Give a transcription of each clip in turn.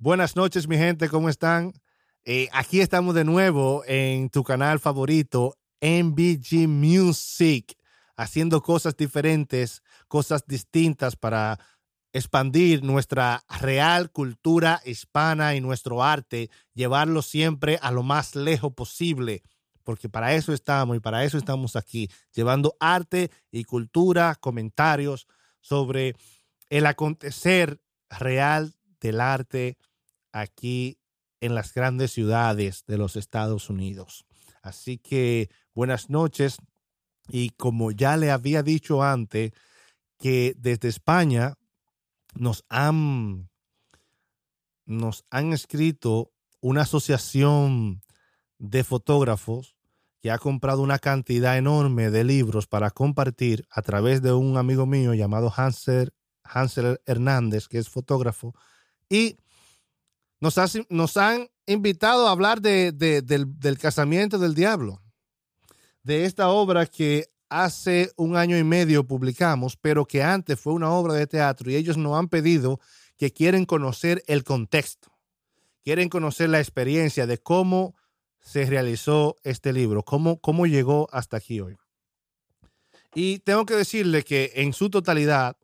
Buenas noches, mi gente, ¿cómo están? Eh, aquí estamos de nuevo en tu canal favorito, MBG Music, haciendo cosas diferentes, cosas distintas para expandir nuestra real cultura hispana y nuestro arte, llevarlo siempre a lo más lejos posible, porque para eso estamos y para eso estamos aquí, llevando arte y cultura, comentarios sobre el acontecer real del arte aquí en las grandes ciudades de los Estados Unidos. Así que buenas noches y como ya le había dicho antes, que desde España nos han, nos han escrito una asociación de fotógrafos que ha comprado una cantidad enorme de libros para compartir a través de un amigo mío llamado Hansel, Hansel Hernández, que es fotógrafo, y nos, han invitado a hablar de, del, del casamiento del diablo, de esta obra que hace un año y medio publicamos, pero que antes fue una obra de teatro y ellos nos han pedido que quieren conocer el contexto, quieren conocer la experiencia de cómo se realizó este libro, cómo, cómo llegó hasta aquí hoy. Y tengo que decirle que en su totalidad,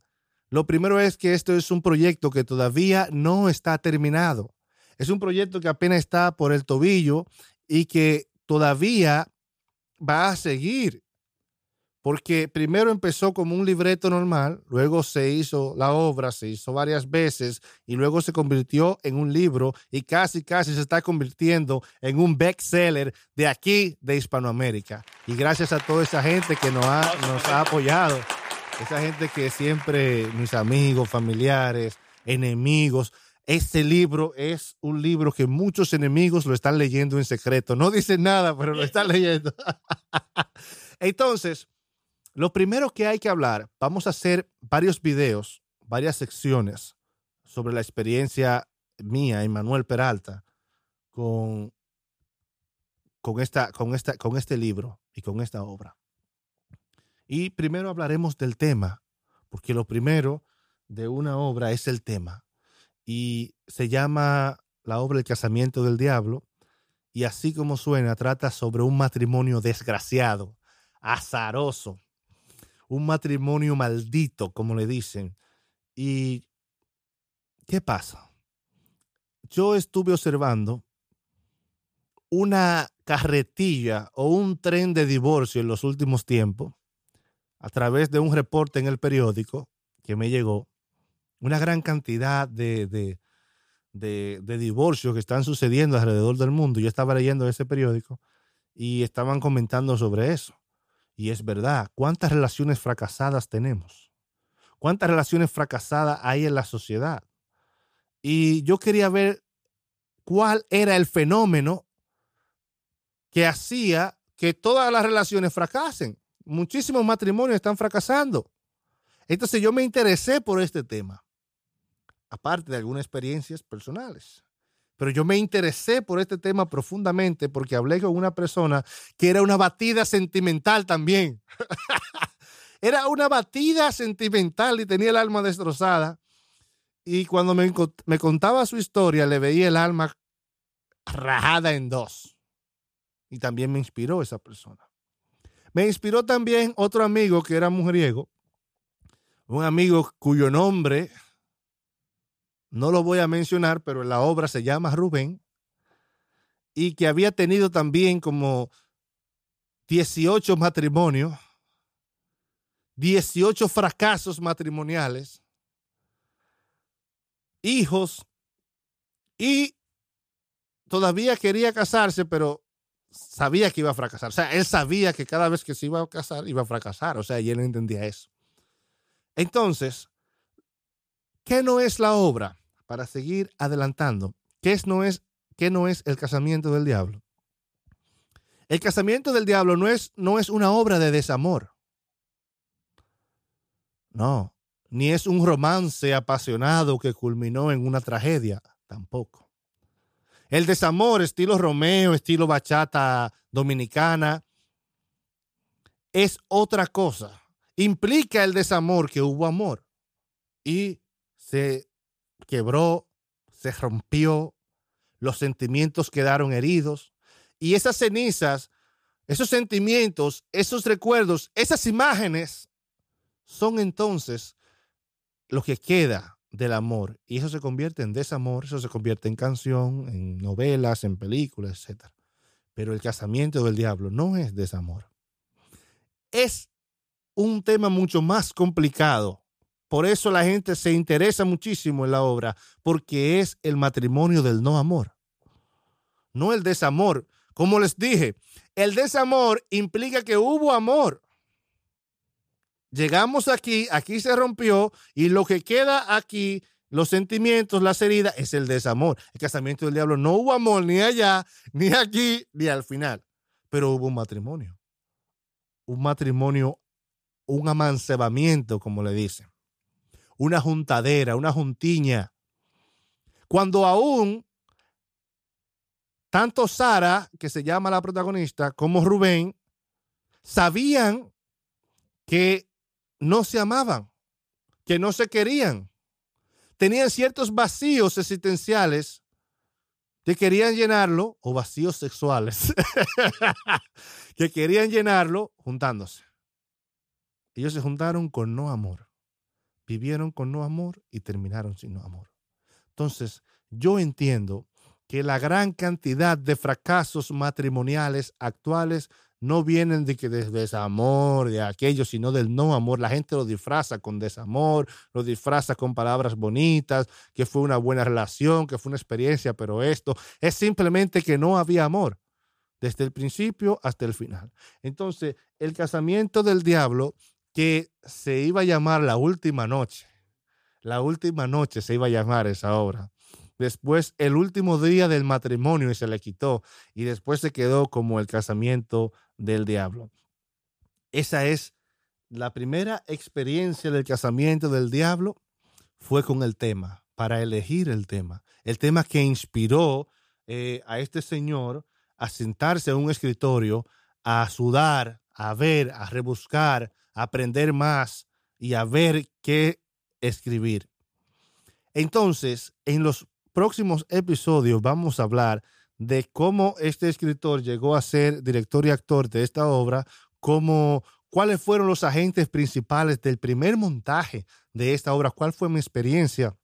lo primero es que esto es un proyecto que todavía no está terminado. Es un proyecto que apenas está por el tobillo y que todavía va a seguir porque primero empezó como un libreto normal, luego se hizo la obra, se hizo varias veces y luego se convirtió en un libro y casi, casi se está convirtiendo en un bestseller de aquí, de Hispanoamérica. Y gracias a toda esa gente que nos ha, nos ha apoyado, esa gente que siempre, mis amigos, familiares, enemigos, este libro es un libro que muchos enemigos lo están leyendo en secreto. No dicen nada, pero lo están leyendo. Entonces, lo primero que hay que hablar, vamos a hacer varios videos, varias secciones sobre la experiencia mía, Manuel Peralta, con, con, esta, con, esta, con este libro y con esta obra. Y primero hablaremos del tema, porque lo primero de una obra es el tema. Y se llama la obra El casamiento del diablo. Y así como suena, trata sobre un matrimonio desgraciado, azaroso, un matrimonio maldito, como le dicen. ¿Y qué pasa? Yo estuve observando una carretilla o un tren de divorcio en los últimos tiempos a través de un reporte en el periódico que me llegó, una gran cantidad de, de, de, divorcios que están sucediendo alrededor del mundo. Yo estaba leyendo ese periódico y estaban comentando sobre eso. Y es verdad, ¿cuántas relaciones fracasadas tenemos? ¿Cuántas relaciones fracasadas hay en la sociedad? Y yo quería ver cuál era el fenómeno que hacía que todas las relaciones fracasen. Muchísimos matrimonios están fracasando. Entonces yo me interesé por este tema, aparte de algunas experiencias personales. Pero yo me interesé por este tema profundamente porque hablé con una persona que era una batida sentimental también. era una batida sentimental y tenía el alma destrozada. Y cuando me, me contaba su historia, le veía el alma rajada en dos. Y también me inspiró esa persona. Me inspiró también otro amigo que era mujeriego, un amigo cuyo nombre no lo voy a mencionar, pero la obra se llama Rubén, y que había tenido también como 18 matrimonios, 18 fracasos matrimoniales, hijos, y todavía quería casarse, pero sabía que iba a fracasar. O sea, él sabía que cada vez que se iba a casar iba a fracasar. O sea, y él entendía eso. Entonces, ¿qué no es la obra? Para seguir adelantando, ¿qué, no es, ¿qué no es el casamiento del diablo? El casamiento del diablo no es, no es una obra de desamor. No, ni es un romance apasionado que culminó en una tragedia, tampoco. El desamor, estilo Romeo, estilo bachata dominicana, es otra cosa. Implica el desamor que hubo amor y se quebró, se rompió, los sentimientos quedaron heridos y esas cenizas, esos sentimientos, esos recuerdos, esas imágenes son entonces lo que queda del amor y eso se convierte en desamor, eso se convierte en canción, en novelas, en películas, etc. Pero el casamiento del diablo no es desamor. Es un tema mucho más complicado. Por eso la gente se interesa muchísimo en la obra, porque es el matrimonio del no amor, no el desamor. Como les dije, el desamor implica que hubo amor. Llegamos aquí, aquí se rompió y lo que queda aquí, los sentimientos, las heridas, es el desamor. El casamiento del diablo no hubo amor ni allá, ni aquí, ni al final, pero hubo un matrimonio. Un matrimonio, un amancebamiento, como le dicen. Una juntadera, una juntiña. Cuando aún tanto Sara, que se llama la protagonista, como Rubén, sabían que no se amaban, que no se querían. Tenían ciertos vacíos existenciales que querían llenarlo, o vacíos sexuales, que querían llenarlo juntándose. Ellos se juntaron con no amor, vivieron con no amor y terminaron sin no amor. Entonces, yo entiendo que la gran cantidad de fracasos matrimoniales actuales no vienen de que de desamor, de aquello, sino del no amor. La gente lo disfraza con desamor, lo disfraza con palabras bonitas, que fue una buena relación, que fue una experiencia, pero esto es simplemente que no había amor desde el principio hasta el final. Entonces, el casamiento del diablo, que se iba a llamar la última noche, la última noche se iba a llamar esa obra después el último día del matrimonio y se le quitó y después se quedó como el casamiento del diablo. Esa es la primera experiencia del casamiento del diablo fue con el tema, para elegir el tema. El tema que inspiró eh, a este señor a sentarse en un escritorio, a sudar, a ver, a rebuscar, a aprender más y a ver qué escribir. Entonces, en los próximos episodios vamos a hablar de cómo este escritor llegó a ser director y actor de esta obra, cómo, cuáles fueron los agentes principales del primer montaje de esta obra, cuál fue mi experiencia,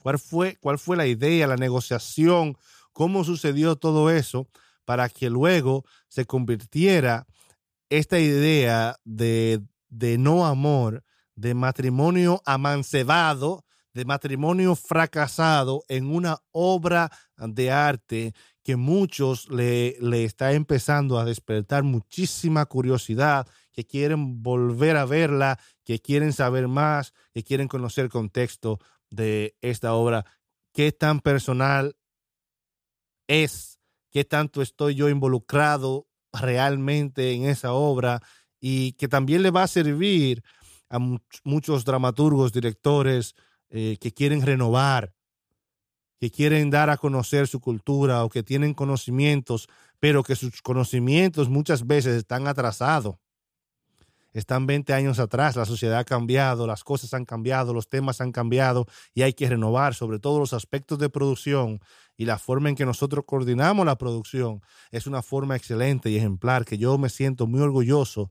cuál fue, cuál fue la idea, la negociación, cómo sucedió todo eso para que luego se convirtiera esta idea de, de no amor, de matrimonio amancebado, de matrimonio fracasado en una obra de arte que muchos le, le está empezando a despertar muchísima curiosidad, que quieren volver a verla, que quieren saber más, que quieren conocer el contexto de esta obra, qué tan personal es, qué tanto estoy yo involucrado realmente en esa obra y que también le va a servir a muchos dramaturgos, directores, eh, que quieren renovar, que quieren dar a conocer su cultura o que tienen conocimientos, pero que sus conocimientos muchas veces están atrasados. Están 20 años atrás, la sociedad ha cambiado, las cosas han cambiado, los temas han cambiado y hay que renovar sobre todo los aspectos de producción y la forma en que nosotros coordinamos la producción es una forma excelente y ejemplar que yo me siento muy orgulloso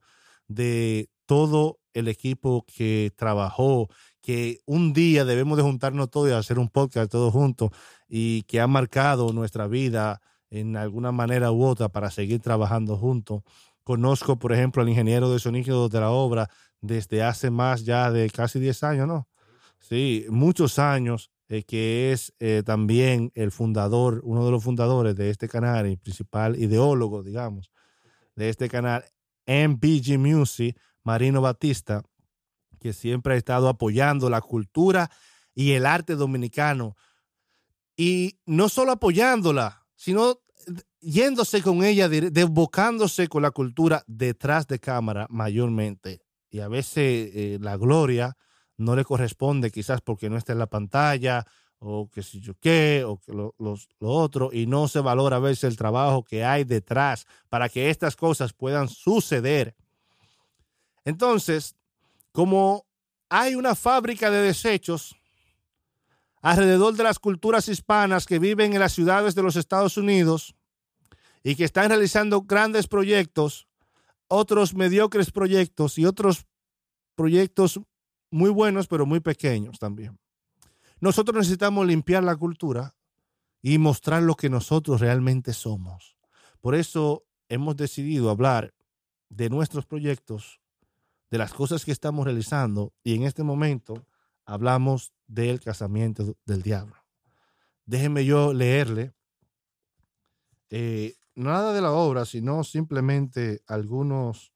de todo el equipo que trabajó que un día debemos de juntarnos todos y hacer un podcast todos juntos y que ha marcado nuestra vida en alguna manera u otra para seguir trabajando juntos. Conozco, por ejemplo, al ingeniero de sonido de la obra desde hace más ya de casi 10 años, ¿no? Sí, muchos años, eh, que es eh, también el fundador, uno de los fundadores de este canal y principal ideólogo, digamos, de este canal, MBG Music, Marino Batista que siempre ha estado apoyando la cultura y el arte dominicano. Y no solo apoyándola, sino yéndose con ella, desbocándose con la cultura detrás de cámara mayormente. Y a veces eh, la gloria no le corresponde, quizás porque no está en la pantalla, o que si yo qué, o que lo, lo, otro, y no se valora a veces el trabajo que hay detrás para que estas cosas puedan suceder. Entonces, como hay una fábrica de desechos, alrededor de las culturas hispanas que viven en las ciudades de los Estados Unidos y que están realizando grandes proyectos, otros mediocres proyectos y otros proyectos muy buenos, pero muy pequeños también. Nosotros necesitamos limpiar la cultura y mostrar lo que nosotros realmente somos. Por eso hemos decidido hablar de nuestros proyectos, de las cosas que estamos realizando y en este momento hablamos del casamiento del diablo. Déjenme yo leerle eh, nada de la obra, sino simplemente algunos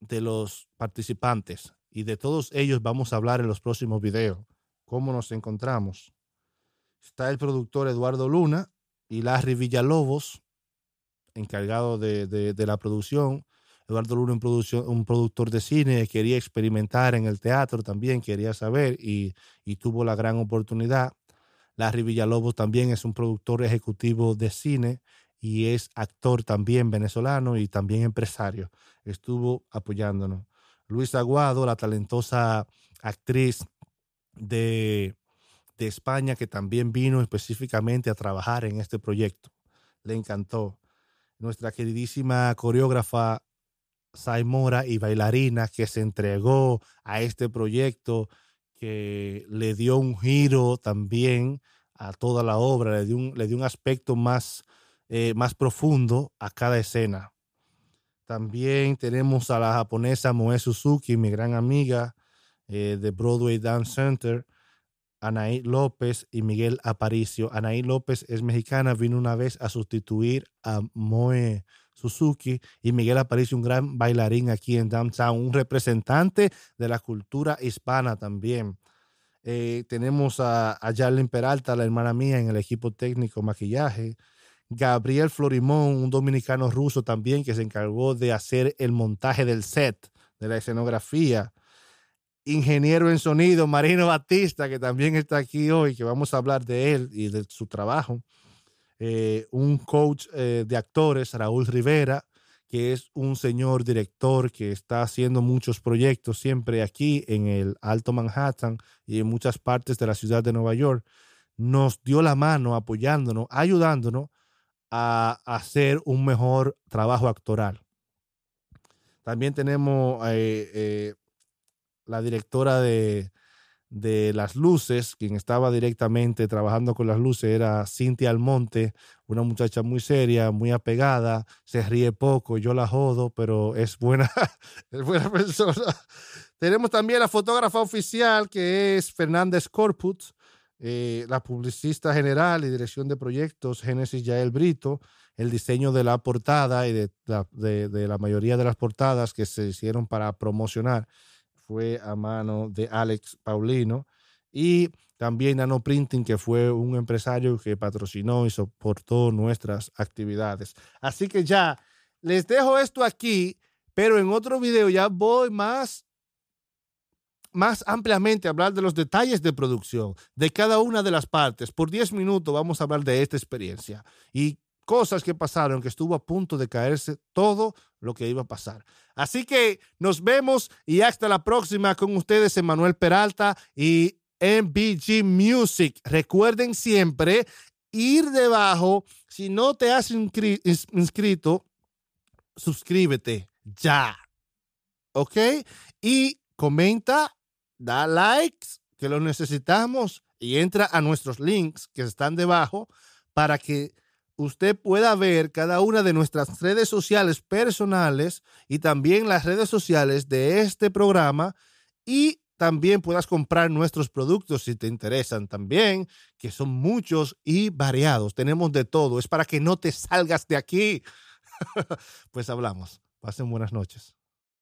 de los participantes y de todos ellos vamos a hablar en los próximos videos. ¿Cómo nos encontramos? Está el productor Eduardo Luna y Larry Villalobos, encargado de, la producción. Eduardo Luna, un, un, productor de cine, quería experimentar en el teatro también, quería saber y, y tuvo la gran oportunidad. Larry Villalobos también es un productor ejecutivo de cine y es actor también venezolano y también empresario. Estuvo apoyándonos. Luis Aguado, la talentosa actriz de, de España que también vino específicamente a trabajar en este proyecto. Le encantó. Nuestra queridísima coreógrafa Saimora y bailarina que se entregó a este proyecto, que le dio un giro también a toda la obra, le dio un, le dio un aspecto más, eh, más profundo a cada escena. También tenemos a la japonesa Moe Suzuki, mi gran amiga eh, de Broadway Dance Center, Anaí López y Miguel Aparicio. Anaí López es mexicana, vino una vez a sustituir a Moe Suzuki y Miguel Aparicio, un gran bailarín aquí en Downtown, un representante de la cultura hispana también. Eh, tenemos a, a Peralta, la hermana mía, en el equipo técnico maquillaje. Gabriel Florimón, un dominicano ruso también que se encargó de hacer el montaje del set, de la escenografía. Ingeniero en sonido, Marino Batista, que también está aquí hoy, que vamos a hablar de él y de su trabajo. Eh, un coach eh, de actores, Raúl Rivera, que es un señor director que está haciendo muchos proyectos siempre aquí en el Alto Manhattan y en muchas partes de la ciudad de Nueva York. Nos dio la mano apoyándonos, ayudándonos a hacer un mejor trabajo actoral. También tenemos eh, la directora de, de, las luces, quien estaba directamente trabajando con las luces, era Cintia Almonte, una muchacha muy seria, muy apegada, se ríe poco, yo la jodo, pero es buena, es buena persona. Tenemos también la fotógrafa oficial, que es Fernández Corput, eh, la publicista general y dirección de proyectos, Génesis Yael Brito, el diseño de la portada y de la, de, la mayoría de las portadas que se hicieron para promocionar fue a mano de Alex Paulino y también Nano Printing, que fue un empresario que patrocinó y soportó nuestras actividades. Así que ya les dejo esto aquí, pero en otro video ya voy más más ampliamente hablar de los detalles de producción de cada una de las partes. Por 10 minutos vamos a hablar de esta experiencia y cosas que pasaron, que estuvo a punto de caerse todo lo que iba a pasar. Así que nos vemos y hasta la próxima con ustedes, Emanuel Peralta y MBG Music. Recuerden siempre ir debajo. Si no te has inscrito, suscríbete ya. ¿Ok? Y comenta da likes, que lo necesitamos, y entra a nuestros links que están debajo para que usted pueda ver cada una de nuestras redes sociales personales y también las redes sociales de este programa y también puedas comprar nuestros productos si te interesan también, que son muchos y variados. Tenemos de todo. Es para que no te salgas de aquí. pues hablamos. Pasen buenas noches.